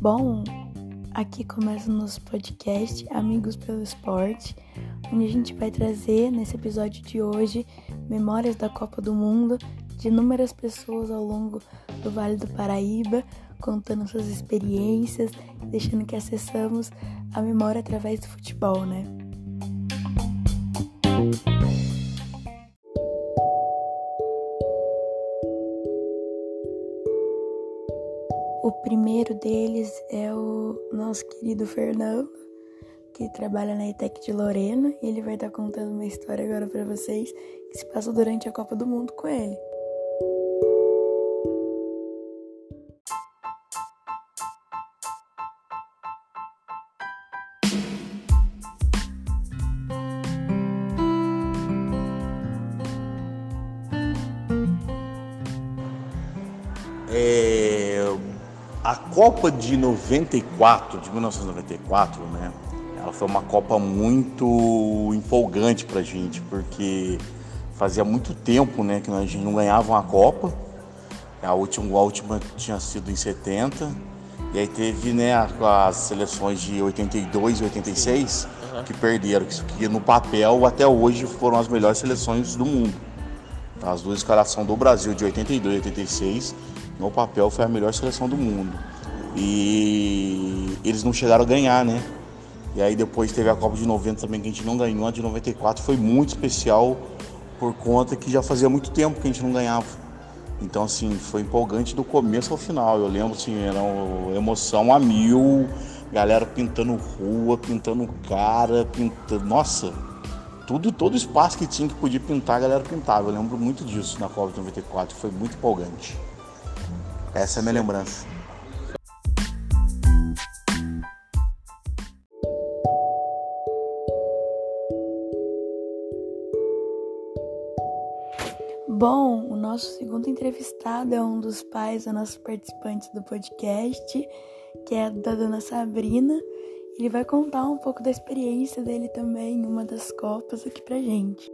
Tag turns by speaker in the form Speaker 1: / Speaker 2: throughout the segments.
Speaker 1: Bom, aqui começa o nosso podcast Amigos pelo Esporte, onde a gente vai trazer nesse episódio de hoje memórias da Copa do Mundo de inúmeras pessoas ao longo do Vale do Paraíba, contando suas experiências, deixando que acessamos a memória através do futebol, né? Primeiro deles é o nosso querido Fernando, que trabalha na ETEC de Lorena, e ele vai estar contando uma história agora para vocês que se passou durante a Copa do Mundo com ele.
Speaker 2: A Copa de 94, de 1994, né? Ela foi uma Copa muito empolgante pra gente, porque fazia muito tempo, né, que a gente não ganhava uma Copa. A última, a última tinha sido em 70. E aí teve, né, as seleções de 82 e 86 que perderam, que no papel até hoje foram as melhores seleções do mundo. As duas escalações do Brasil de 82 e 86 no papel foi a melhor seleção do mundo. E eles não chegaram a ganhar, né? E aí depois teve a Copa de 90 também que a gente não ganhou, a de 94 foi muito especial por conta que já fazia muito tempo que a gente não ganhava. Então assim, foi empolgante do começo ao final. Eu lembro assim, era emoção a mil, galera pintando rua, pintando cara, pintando. Nossa, tudo, todo espaço que tinha que podia pintar, a galera pintava. Eu lembro muito disso na Copa de 94, foi muito empolgante. Essa é a minha lembrança.
Speaker 1: Bom, o nosso segundo entrevistado é um dos pais da nossa participante do podcast, que é da dona Sabrina. Ele vai contar um pouco da experiência dele também em uma das Copas aqui pra gente.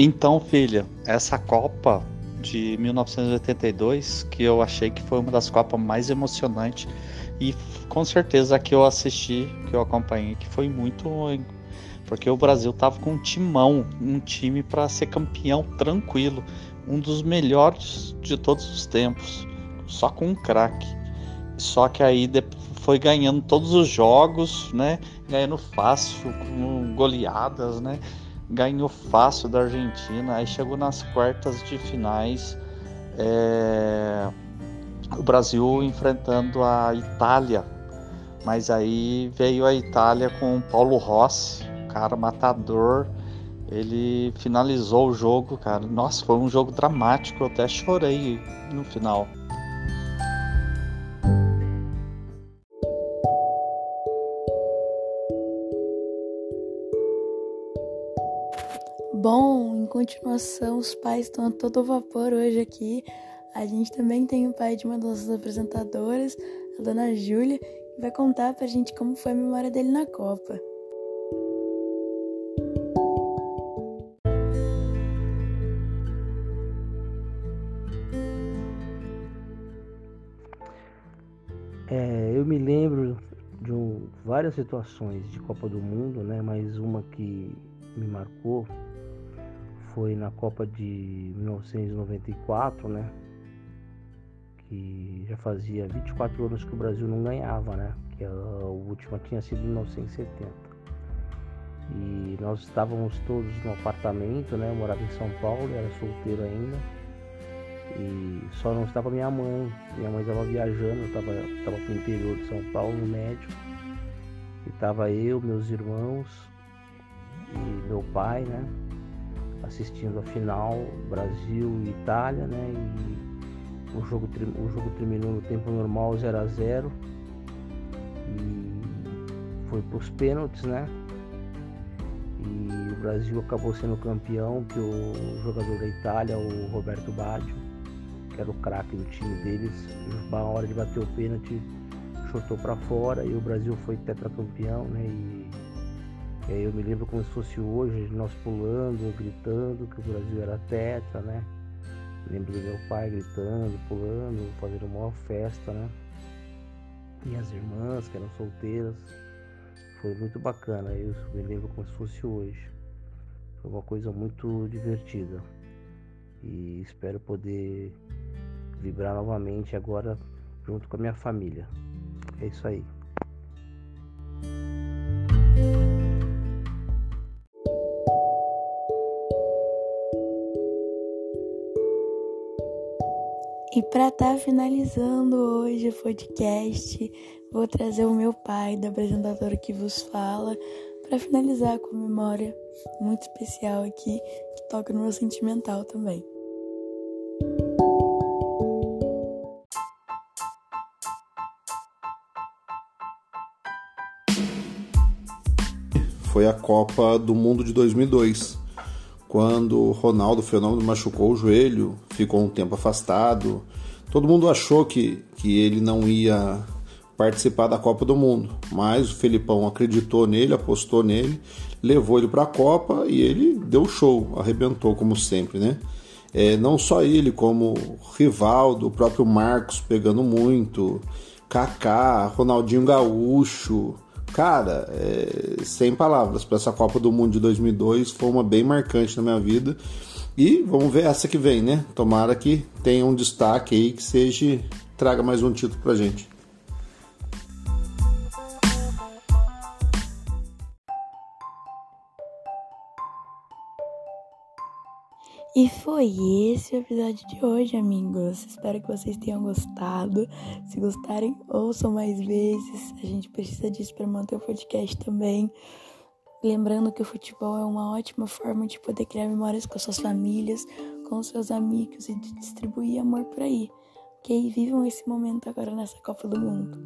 Speaker 3: Então, filha, essa Copa de 1982, que eu achei que foi uma das Copas mais emocionantes e com certeza que eu assisti, que eu acompanhei, que foi muito porque o Brasil tava com um timão, um time para ser campeão tranquilo, um dos melhores de todos os tempos, só com um craque. Só que aí foi ganhando todos os jogos, né? Ganhando fácil, com goleadas, né? Ganhou fácil da Argentina, aí chegou nas quartas de finais, é, o Brasil enfrentando a Itália, mas aí veio a Itália com o Paulo Rossi, cara matador, ele finalizou o jogo, cara. Nossa, foi um jogo dramático, eu até chorei no final.
Speaker 1: Continuação, os pais estão a todo vapor hoje aqui. A gente também tem o pai de uma das nossas apresentadoras, a dona Júlia, que vai contar pra gente como foi a memória dele na Copa.
Speaker 4: É, eu me lembro de um, várias situações de Copa do Mundo, né? Mas uma que me marcou foi na Copa de 1994, né? Que já fazia 24 anos que o Brasil não ganhava, né? Que a, última tinha sido em 1970. E nós estávamos todos no apartamento, né? Eu morava em São Paulo, era solteiro ainda. E só não estava minha mãe. Minha mãe estava viajando, estava tava para o interior de São Paulo, no médico. E estava eu, meus irmãos e meu pai, né? Assistindo a final Brasil e Itália, né? E o jogo, o jogo terminou no tempo normal 0 a 0 e foi para os pênaltis, né? E o Brasil acabou sendo campeão, que o jogador da Itália, o Roberto Baggio, que era o craque do time deles, na hora de bater o pênalti, chutou para fora e o Brasil foi tetracampeão, né? E, eu me lembro como se fosse hoje, nós pulando, gritando que o Brasil era tetra, né? Lembro do meu pai gritando, pulando, fazendo uma maior festa, né? Minhas irmãs que eram solteiras. Foi muito bacana, eu me lembro como se fosse hoje. Foi uma coisa muito divertida. E espero poder vibrar novamente agora junto com a minha família. É isso aí.
Speaker 1: E para estar tá finalizando hoje o podcast, vou trazer o meu pai, da apresentadora que vos fala, para finalizar com uma memória muito especial aqui, que toca no meu sentimental também.
Speaker 5: Foi a Copa do Mundo de 2002, quando Ronaldo Fenômeno machucou o joelho, ficou um tempo afastado. Todo mundo achou que, que ele não ia participar da Copa do Mundo. Mas o Felipão acreditou nele, apostou nele, levou ele para a Copa e ele deu show, arrebentou como sempre, né? É, não só ele, como Rivaldo, o próprio Marcos pegando muito, Kaká, Ronaldinho Gaúcho. Cara, é, sem palavras para essa Copa do Mundo de 2002, foi uma bem marcante na minha vida. E vamos ver essa que vem, né? Tomara que tenha um destaque aí, que seja traga mais um título pra gente.
Speaker 1: E foi esse o episódio de hoje, amigos. Espero que vocês tenham gostado. Se gostarem, ouçam mais vezes. A gente precisa disso para manter o podcast também. Lembrando que o futebol é uma ótima forma de poder criar memórias com suas famílias, com seus amigos e de distribuir amor por aí. Ok? Vivam esse momento agora nessa Copa do Mundo.